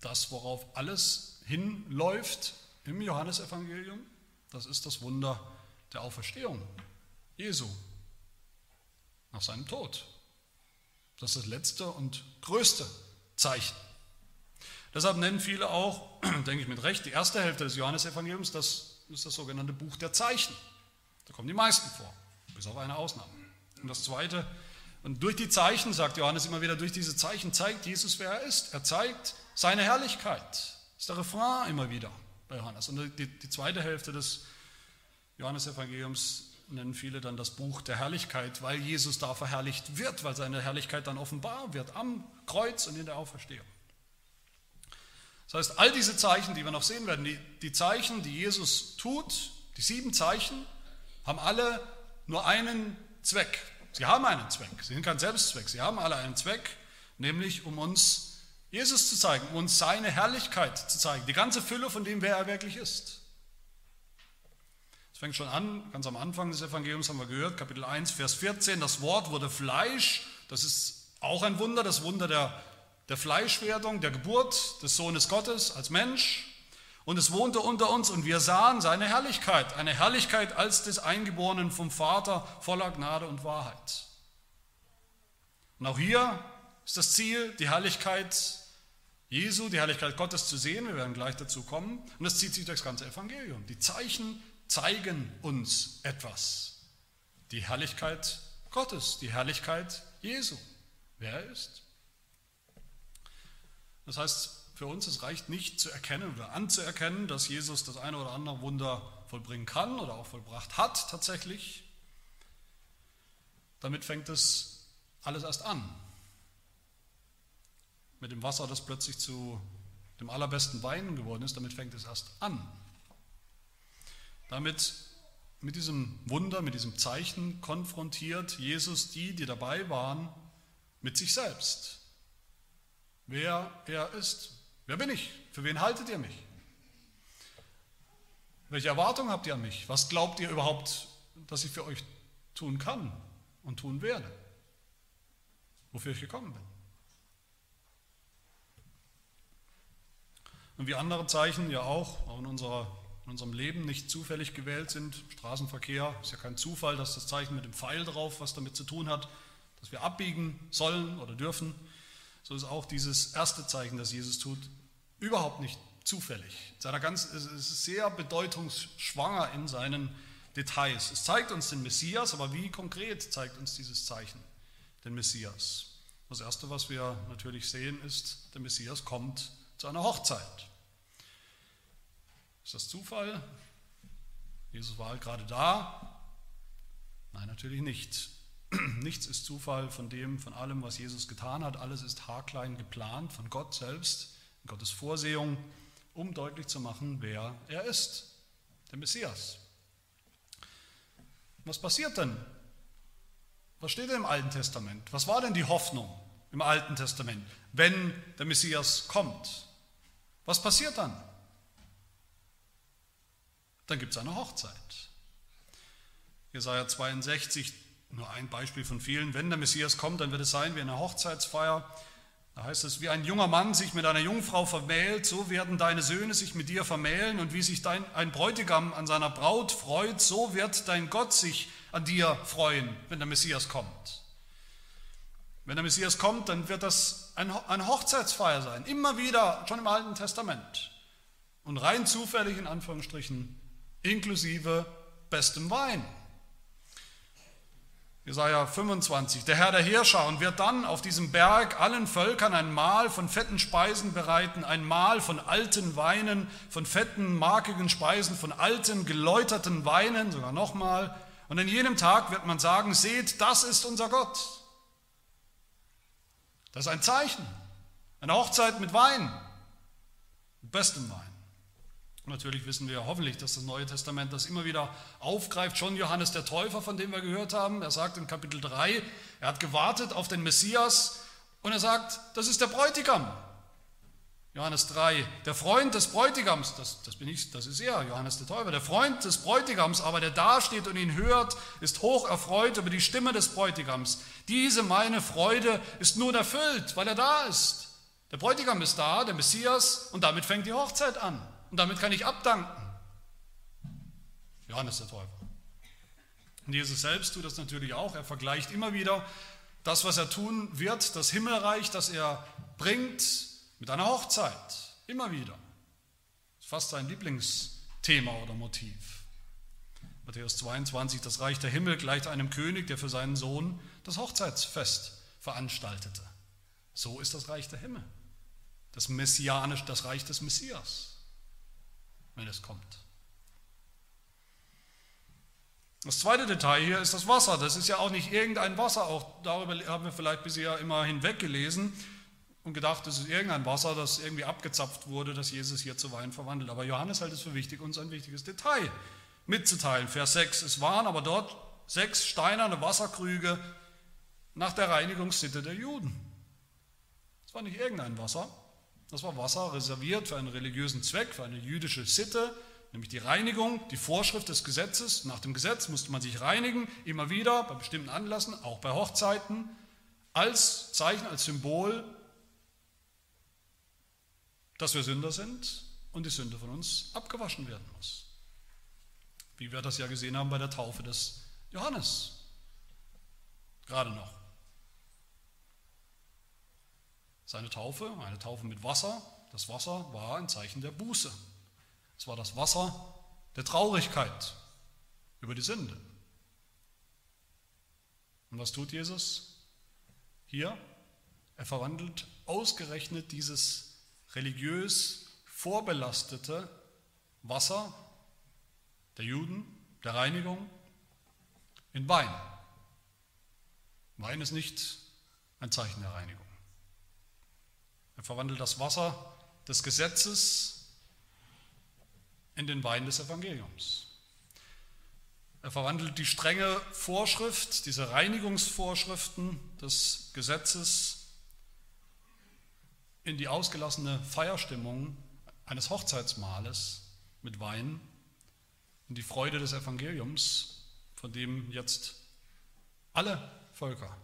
Das, worauf alles hinläuft im Johannesevangelium, das ist das Wunder der Auferstehung Jesu nach seinem Tod. Das ist das letzte und größte Zeichen. Deshalb nennen viele auch, denke ich mit Recht, die erste Hälfte des Johannesevangeliums, das ist das sogenannte Buch der Zeichen. Da kommen die meisten vor, bis auf eine Ausnahme. Und das zweite, und durch die Zeichen, sagt Johannes immer wieder, durch diese Zeichen zeigt Jesus, wer er ist. Er zeigt seine Herrlichkeit. Das ist der Refrain immer wieder bei Johannes. Und die, die zweite Hälfte des Johannesevangeliums nennen viele dann das Buch der Herrlichkeit, weil Jesus da verherrlicht wird, weil seine Herrlichkeit dann offenbar wird am Kreuz und in der Auferstehung. Das heißt, all diese Zeichen, die wir noch sehen werden, die, die Zeichen, die Jesus tut, die sieben Zeichen, haben alle nur einen Zweck. Sie haben einen Zweck, sie sind kein Selbstzweck, sie haben alle einen Zweck, nämlich um uns Jesus zu zeigen, uns seine Herrlichkeit zu zeigen, die ganze Fülle von dem, wer er wirklich ist. Es fängt schon an, ganz am Anfang des Evangeliums haben wir gehört, Kapitel 1, Vers 14, das Wort wurde Fleisch, das ist auch ein Wunder, das Wunder der, der Fleischwerdung, der Geburt des Sohnes Gottes als Mensch. Und es wohnte unter uns und wir sahen seine Herrlichkeit, eine Herrlichkeit als des Eingeborenen vom Vater voller Gnade und Wahrheit. Und auch hier ist das Ziel, die Herrlichkeit Jesu, die Herrlichkeit Gottes zu sehen. Wir werden gleich dazu kommen. Und das zieht sich durchs ganze Evangelium. Die Zeichen zeigen uns etwas. Die Herrlichkeit Gottes, die Herrlichkeit Jesu, wer er ist. Das heißt, für uns, es reicht nicht zu erkennen oder anzuerkennen, dass Jesus das eine oder andere Wunder vollbringen kann oder auch vollbracht hat tatsächlich. Damit fängt es alles erst an mit dem Wasser, das plötzlich zu dem allerbesten Wein geworden ist, damit fängt es erst an. Damit, mit diesem Wunder, mit diesem Zeichen konfrontiert Jesus die, die dabei waren, mit sich selbst. Wer er ist. Wer bin ich? Für wen haltet ihr mich? Welche Erwartungen habt ihr an mich? Was glaubt ihr überhaupt, dass ich für euch tun kann und tun werde? Wofür ich gekommen bin? Und wie andere Zeichen ja auch, auch in unserer in unserem Leben nicht zufällig gewählt sind. Straßenverkehr ist ja kein Zufall, dass das Zeichen mit dem Pfeil drauf, was damit zu tun hat, dass wir abbiegen sollen oder dürfen. So ist auch dieses erste Zeichen, das Jesus tut, überhaupt nicht zufällig. Es ist sehr bedeutungsschwanger in seinen Details. Es zeigt uns den Messias, aber wie konkret zeigt uns dieses Zeichen den Messias? Das Erste, was wir natürlich sehen, ist, der Messias kommt zu einer Hochzeit. Ist das Zufall? Jesus war halt gerade da? Nein, natürlich nicht. Nichts ist Zufall von dem, von allem, was Jesus getan hat. Alles ist haarklein geplant von Gott selbst, Gottes Vorsehung, um deutlich zu machen, wer er ist, der Messias. Was passiert denn? Was steht denn im Alten Testament? Was war denn die Hoffnung im Alten Testament, wenn der Messias kommt? Was passiert dann? Dann gibt es eine Hochzeit. Jesaja 62, nur ein Beispiel von vielen. Wenn der Messias kommt, dann wird es sein wie eine Hochzeitsfeier. Da heißt es, wie ein junger Mann sich mit einer Jungfrau vermählt, so werden deine Söhne sich mit dir vermählen. Und wie sich dein, ein Bräutigam an seiner Braut freut, so wird dein Gott sich an dir freuen, wenn der Messias kommt. Wenn der Messias kommt, dann wird das eine Hochzeitsfeier sein. Immer wieder, schon im Alten Testament. Und rein zufällig, in Anführungsstrichen, inklusive bestem Wein. Jesaja 25, der Herr der Heerschar wird dann auf diesem Berg allen Völkern ein Mahl von fetten Speisen bereiten, ein Mahl von alten Weinen, von fetten, markigen Speisen, von alten, geläuterten Weinen, sogar nochmal. Und in jenem Tag wird man sagen, seht, das ist unser Gott. Das ist ein Zeichen, eine Hochzeit mit Wein, mit bestem Wein. Und natürlich wissen wir hoffentlich, dass das Neue Testament das immer wieder aufgreift. Schon Johannes der Täufer, von dem wir gehört haben, er sagt in Kapitel 3, er hat gewartet auf den Messias und er sagt, das ist der Bräutigam. Johannes 3, der Freund des Bräutigams, das, das bin ich, das ist er, Johannes der Täufer, der Freund des Bräutigams, aber der dasteht und ihn hört, ist hoch erfreut über die Stimme des Bräutigams. Diese meine Freude ist nun erfüllt, weil er da ist. Der Bräutigam ist da, der Messias, und damit fängt die Hochzeit an. Und damit kann ich abdanken. Johannes der Täufer. Und Jesus selbst tut das natürlich auch. Er vergleicht immer wieder das, was er tun wird, das Himmelreich, das er bringt, mit einer Hochzeit. Immer wieder. Das ist fast sein Lieblingsthema oder Motiv. Matthäus 22, das Reich der Himmel gleicht einem König, der für seinen Sohn das Hochzeitsfest veranstaltete. So ist das Reich der Himmel. Das Messianisch, das Reich des Messias wenn es kommt. Das zweite Detail hier ist das Wasser. Das ist ja auch nicht irgendein Wasser. Auch darüber haben wir vielleicht bisher immer hinweggelesen und gedacht, das ist irgendein Wasser, das irgendwie abgezapft wurde, das Jesus hier zu Wein verwandelt. Aber Johannes hält es für wichtig, uns ein wichtiges Detail mitzuteilen. Vers 6. Es waren aber dort sechs steinerne Wasserkrüge nach der Reinigungssitte der Juden. Es war nicht irgendein Wasser, das war Wasser reserviert für einen religiösen Zweck, für eine jüdische Sitte, nämlich die Reinigung, die Vorschrift des Gesetzes. Nach dem Gesetz musste man sich reinigen, immer wieder bei bestimmten Anlässen, auch bei Hochzeiten, als Zeichen, als Symbol, dass wir Sünder sind und die Sünde von uns abgewaschen werden muss. Wie wir das ja gesehen haben bei der Taufe des Johannes. Gerade noch. Seine Taufe, eine Taufe mit Wasser, das Wasser war ein Zeichen der Buße. Es war das Wasser der Traurigkeit über die Sünde. Und was tut Jesus hier? Er verwandelt ausgerechnet dieses religiös vorbelastete Wasser der Juden, der Reinigung, in Wein. Wein ist nicht ein Zeichen der Reinigung. Er verwandelt das Wasser des Gesetzes in den Wein des Evangeliums. Er verwandelt die strenge Vorschrift, diese Reinigungsvorschriften des Gesetzes in die ausgelassene Feierstimmung eines Hochzeitsmahles mit Wein, in die Freude des Evangeliums, von dem jetzt alle Völker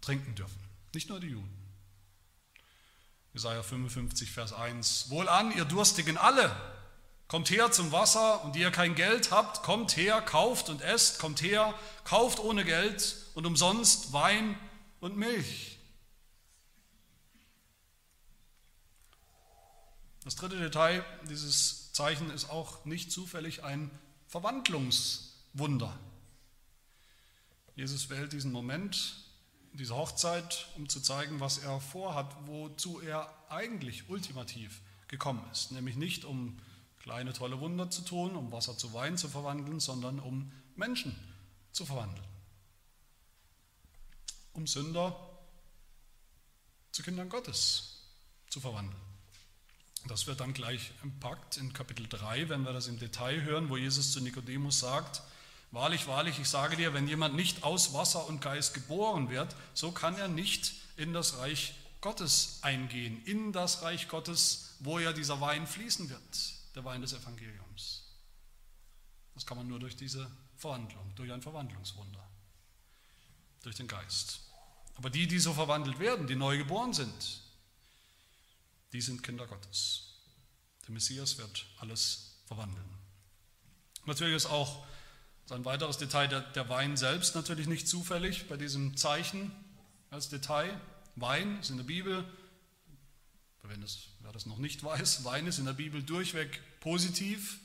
trinken dürfen, nicht nur die Juden. Jesaja 55, Vers 1. Wohlan, ihr Durstigen alle, Kommt her zum Wasser und ihr kein Geld habt, kommt her, kauft und esst, kommt her, kauft ohne Geld und umsonst Wein und Milch. Das dritte Detail dieses Zeichen ist auch nicht zufällig ein Verwandlungswunder. Jesus wählt diesen Moment, diese Hochzeit, um zu zeigen, was er vorhat, wozu er eigentlich ultimativ gekommen ist. Nämlich nicht um kleine tolle Wunder zu tun, um Wasser zu Wein zu verwandeln, sondern um Menschen zu verwandeln. Um Sünder zu Kindern Gottes zu verwandeln. Das wird dann gleich im Pakt in Kapitel 3, wenn wir das im Detail hören, wo Jesus zu Nikodemus sagt, Wahrlich, wahrlich, ich sage dir, wenn jemand nicht aus Wasser und Geist geboren wird, so kann er nicht in das Reich Gottes eingehen, in das Reich Gottes, wo ja dieser Wein fließen wird, der Wein des Evangeliums. Das kann man nur durch diese Verwandlung, durch ein Verwandlungswunder, durch den Geist. Aber die, die so verwandelt werden, die neu geboren sind, die sind Kinder Gottes. Der Messias wird alles verwandeln. Natürlich ist auch ein weiteres Detail, der, Wein selbst natürlich nicht zufällig bei diesem Zeichen als Detail. Wein ist in der Bibel, wenn das, wer das noch nicht weiß, Wein ist in der Bibel durchweg positiv,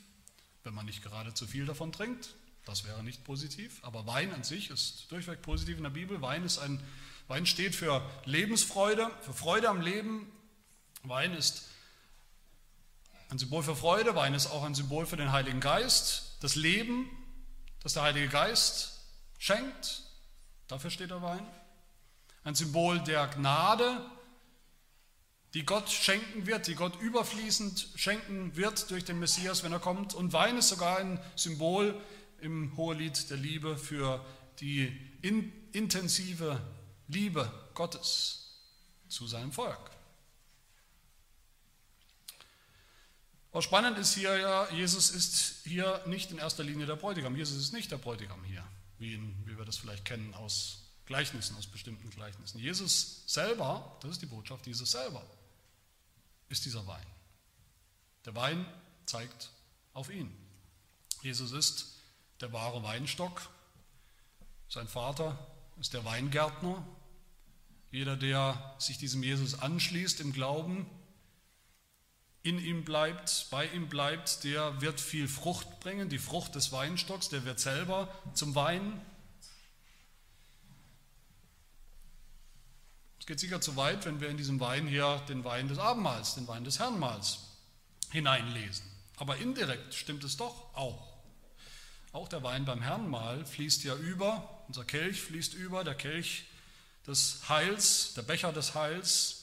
wenn man nicht gerade zu viel davon trinkt. Das wäre nicht positiv, aber Wein an sich ist durchweg positiv in der Bibel. Wein, ist ein, Wein steht für Lebensfreude, für Freude am Leben, Wein ist ein Symbol für Freude, Wein ist auch ein Symbol für den Heiligen Geist, das Leben, das der Heilige Geist schenkt. Dafür steht der Wein. Ein Symbol der Gnade, die Gott schenken wird, die Gott überfließend schenken wird durch den Messias, wenn er kommt. Und Wein ist sogar ein Symbol im Hohelied der Liebe für die in, intensive Liebe Gottes zu seinem Volk. Was spannend ist hier ja, Jesus ist hier nicht in erster Linie der Bräutigam. Jesus ist nicht der Bräutigam hier, wie, in, wie wir das vielleicht kennen aus Gleichnissen, aus bestimmten Gleichnissen. Jesus selber, das ist die Botschaft, Jesus selber ist dieser Wein. Der Wein zeigt auf ihn. Jesus ist der wahre Weinstock. Sein Vater ist der Weingärtner. Jeder, der sich diesem Jesus anschließt im Glauben, in ihm bleibt, bei ihm bleibt, der wird viel Frucht bringen, die Frucht des Weinstocks, der wird selber zum Wein. Es geht sicher zu weit, wenn wir in diesem Wein hier den Wein des Abendmahls, den Wein des Herrenmahls hineinlesen. Aber indirekt stimmt es doch auch. Auch der Wein beim Herrenmahl fließt ja über, unser Kelch fließt über, der Kelch des Heils, der Becher des Heils,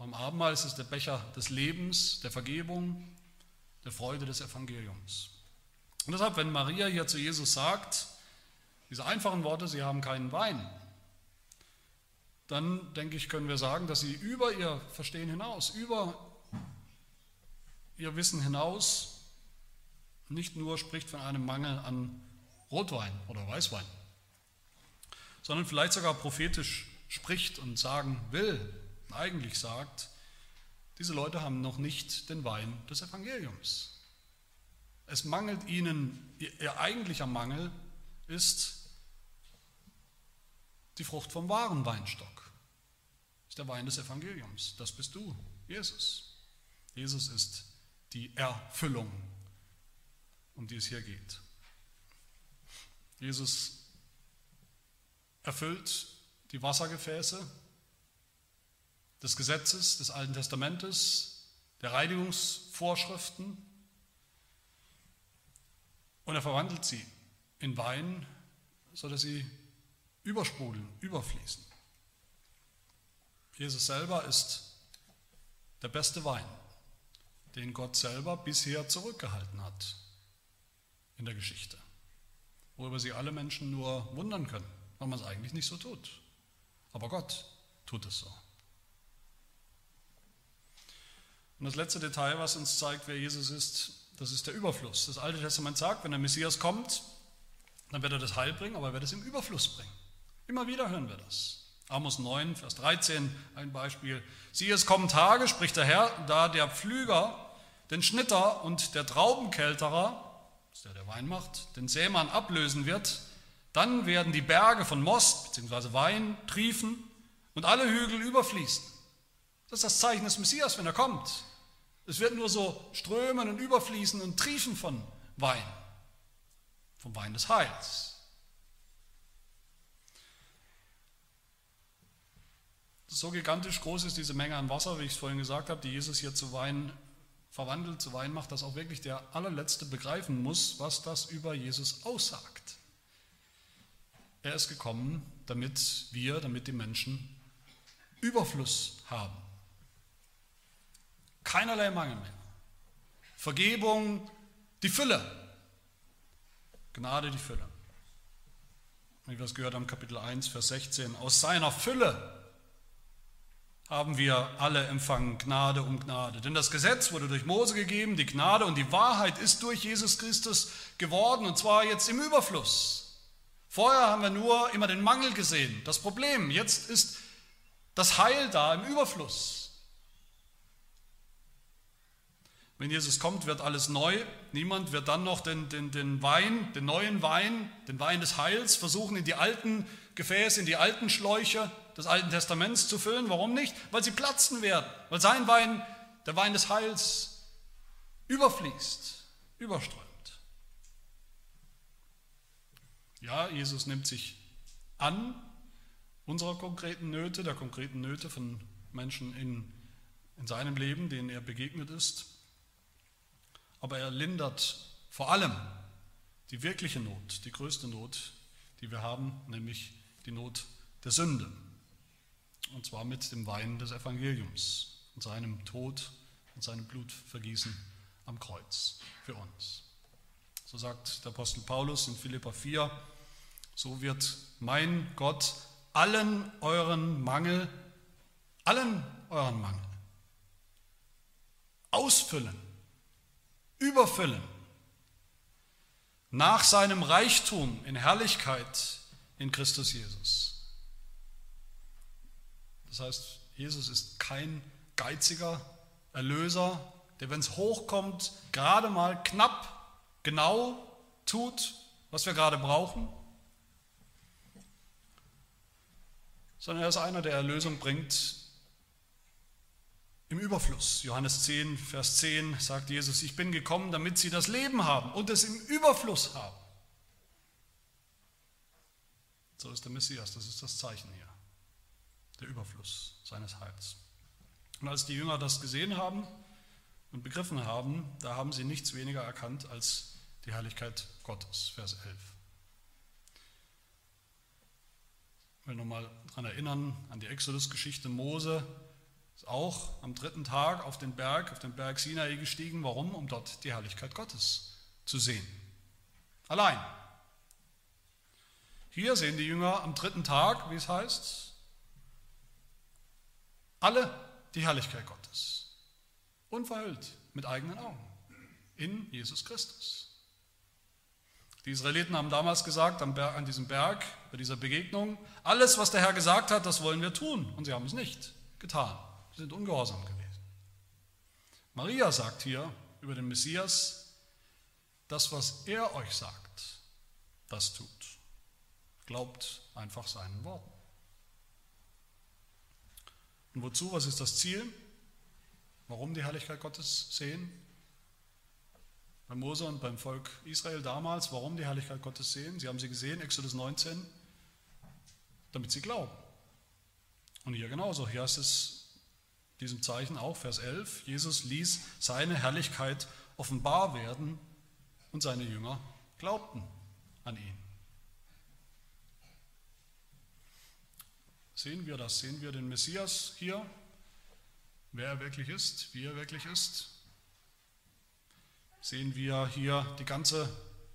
beim Abendmahl ist es der Becher des Lebens, der Vergebung, der Freude des Evangeliums. Und deshalb, wenn Maria hier zu Jesus sagt, diese einfachen Worte, sie haben keinen Wein, dann denke ich, können wir sagen, dass sie über ihr Verstehen hinaus, über ihr Wissen hinaus nicht nur spricht von einem Mangel an Rotwein oder Weißwein, sondern vielleicht sogar prophetisch spricht und sagen will, eigentlich sagt, diese Leute haben noch nicht den Wein des Evangeliums. Es mangelt ihnen, ihr eigentlicher Mangel ist die Frucht vom wahren Weinstock. Ist der Wein des Evangeliums. Das bist du, Jesus. Jesus ist die Erfüllung, um die es hier geht. Jesus erfüllt die Wassergefäße des Gesetzes, des Alten Testamentes, der Reinigungsvorschriften und er verwandelt sie in Wein, sodass sie übersprudeln, überfließen. Jesus selber ist der beste Wein, den Gott selber bisher zurückgehalten hat in der Geschichte, worüber sie alle Menschen nur wundern können, weil man es eigentlich nicht so tut. Aber Gott tut es so. Und das letzte Detail, was uns zeigt, wer Jesus ist, das ist der Überfluss. Das Alte Testament sagt, wenn der Messias kommt, dann wird er das Heil bringen, aber er wird es im Überfluss bringen. Immer wieder hören wir das. Amos 9, Vers 13, ein Beispiel. Siehe, es kommen Tage, spricht der Herr, da der Pflüger den Schnitter und der Traubenkälterer, das ist der, der Wein macht, den Sämann ablösen wird, dann werden die Berge von Most bzw. Wein triefen und alle Hügel überfließen. Das ist das Zeichen des Messias, wenn er kommt. Es wird nur so strömen und überfließen und triefen von Wein, vom Wein des Heils. So gigantisch groß ist diese Menge an Wasser, wie ich es vorhin gesagt habe, die Jesus hier zu Wein verwandelt, zu Wein macht, dass auch wirklich der allerletzte begreifen muss, was das über Jesus aussagt. Er ist gekommen, damit wir, damit die Menschen Überfluss haben. Keinerlei Mangel mehr. Vergebung, die Fülle. Gnade, die Fülle. Wie wir es gehört haben, Kapitel 1, Vers 16. Aus seiner Fülle haben wir alle empfangen Gnade um Gnade. Denn das Gesetz wurde durch Mose gegeben, die Gnade und die Wahrheit ist durch Jesus Christus geworden und zwar jetzt im Überfluss. Vorher haben wir nur immer den Mangel gesehen, das Problem. Jetzt ist das Heil da im Überfluss. Wenn Jesus kommt, wird alles neu. Niemand wird dann noch den, den, den Wein, den neuen Wein, den Wein des Heils versuchen, in die alten Gefäße, in die alten Schläuche des Alten Testaments zu füllen. Warum nicht? Weil sie platzen werden, weil sein Wein, der Wein des Heils, überfließt, überströmt. Ja, Jesus nimmt sich an unserer konkreten Nöte, der konkreten Nöte von Menschen in, in seinem Leben, denen er begegnet ist. Aber er lindert vor allem die wirkliche Not, die größte Not, die wir haben, nämlich die Not der Sünde und zwar mit dem Wein des Evangeliums und seinem Tod und seinem Blutvergießen am Kreuz für uns. So sagt der Apostel Paulus in Philippa 4, so wird mein Gott allen euren Mangel, allen euren Mangel ausfüllen, überfüllen, nach seinem Reichtum in Herrlichkeit in Christus Jesus. Das heißt, Jesus ist kein geiziger Erlöser, der, wenn es hochkommt, gerade mal knapp, genau tut, was wir gerade brauchen, sondern er ist einer, der Erlösung bringt im Überfluss. Johannes 10, Vers 10 sagt Jesus, ich bin gekommen, damit sie das Leben haben und es im Überfluss haben. So ist der Messias, das ist das Zeichen hier der Überfluss seines Heils. Und als die Jünger das gesehen haben und begriffen haben, da haben sie nichts weniger erkannt als die Herrlichkeit Gottes, Vers 11. Ich will nochmal daran erinnern, an die Exodus-Geschichte Mose ist auch am dritten Tag auf den Berg, auf den Berg Sinai gestiegen. Warum? Um dort die Herrlichkeit Gottes zu sehen. Allein. Hier sehen die Jünger am dritten Tag, wie es heißt, alle die Herrlichkeit Gottes. Unverhüllt, mit eigenen Augen. In Jesus Christus. Die Israeliten haben damals gesagt, an diesem Berg, bei dieser Begegnung, alles, was der Herr gesagt hat, das wollen wir tun. Und sie haben es nicht getan. Sie sind ungehorsam gewesen. Maria sagt hier über den Messias, das, was er euch sagt, das tut. Glaubt einfach seinen Worten. Und wozu? Was ist das Ziel? Warum die Herrlichkeit Gottes sehen? Bei Mose und beim Volk Israel damals, warum die Herrlichkeit Gottes sehen? Sie haben sie gesehen, Exodus 19, damit sie glauben. Und hier genauso, hier heißt es diesem Zeichen auch, Vers 11, Jesus ließ seine Herrlichkeit offenbar werden und seine Jünger glaubten an ihn. Sehen wir das? Sehen wir den Messias hier? Wer er wirklich ist, wie er wirklich ist? Sehen wir hier die ganze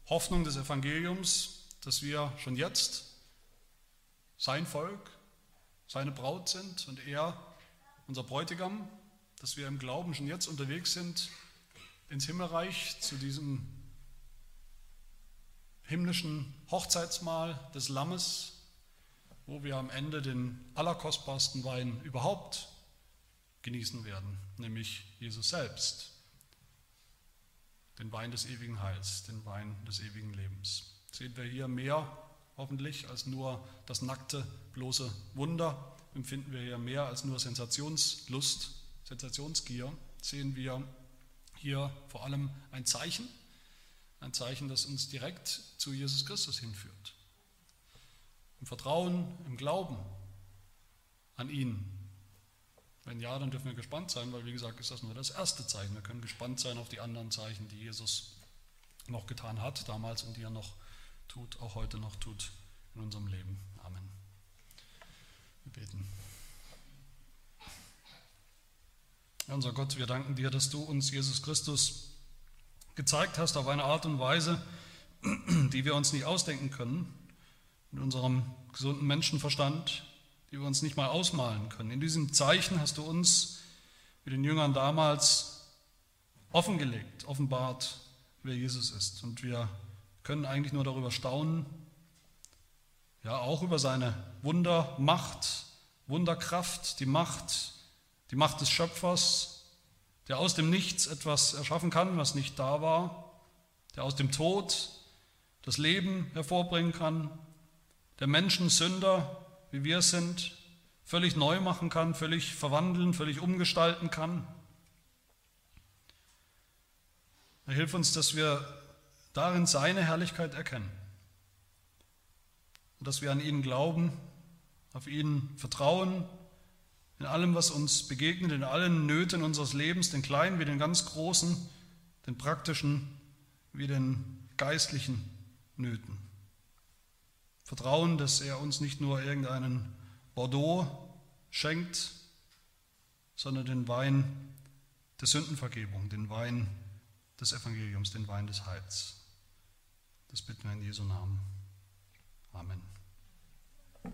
Hoffnung des Evangeliums, dass wir schon jetzt sein Volk, seine Braut sind und er unser Bräutigam, dass wir im Glauben schon jetzt unterwegs sind ins Himmelreich zu diesem himmlischen Hochzeitsmahl des Lammes, wo wir am Ende den allerkostbarsten Wein überhaupt genießen werden, nämlich Jesus selbst, den Wein des ewigen Heils, den Wein des ewigen Lebens. Sehen wir hier mehr hoffentlich als nur das nackte, bloße Wunder, empfinden wir hier mehr als nur Sensationslust, Sensationsgier, sehen wir hier vor allem ein Zeichen, ein Zeichen, das uns direkt zu Jesus Christus hinführt. Im Vertrauen, im Glauben an ihn. Wenn ja, dann dürfen wir gespannt sein, weil wie gesagt ist das nur das erste Zeichen. Wir können gespannt sein auf die anderen Zeichen, die Jesus noch getan hat damals und die er noch tut, auch heute noch tut in unserem Leben. Amen. Wir beten. unser Gott, wir danken dir, dass du uns Jesus Christus gezeigt hast auf eine Art und Weise, die wir uns nicht ausdenken können, in unserem gesunden Menschenverstand, die wir uns nicht mal ausmalen können. In diesem Zeichen hast du uns, wie den Jüngern damals, offengelegt, offenbart, wer Jesus ist. Und wir können eigentlich nur darüber staunen, ja auch über seine Wundermacht, Wunderkraft, die Macht, die Macht des Schöpfers, der aus dem Nichts etwas erschaffen kann, was nicht da war, der aus dem Tod das Leben hervorbringen kann, der Menschen Sünder, wie wir sind, völlig neu machen kann, völlig verwandeln, völlig umgestalten kann. Er hilft uns, dass wir darin seine Herrlichkeit erkennen und dass wir an ihn glauben, auf ihn vertrauen, in allem, was uns begegnet, in allen Nöten unseres Lebens, den kleinen wie den ganz großen, den praktischen wie den geistlichen Nöten. Vertrauen, dass er uns nicht nur irgendeinen Bordeaux schenkt, sondern den Wein der Sündenvergebung, den Wein des Evangeliums, den Wein des Heils. Das bitten wir in Jesu Namen. Amen.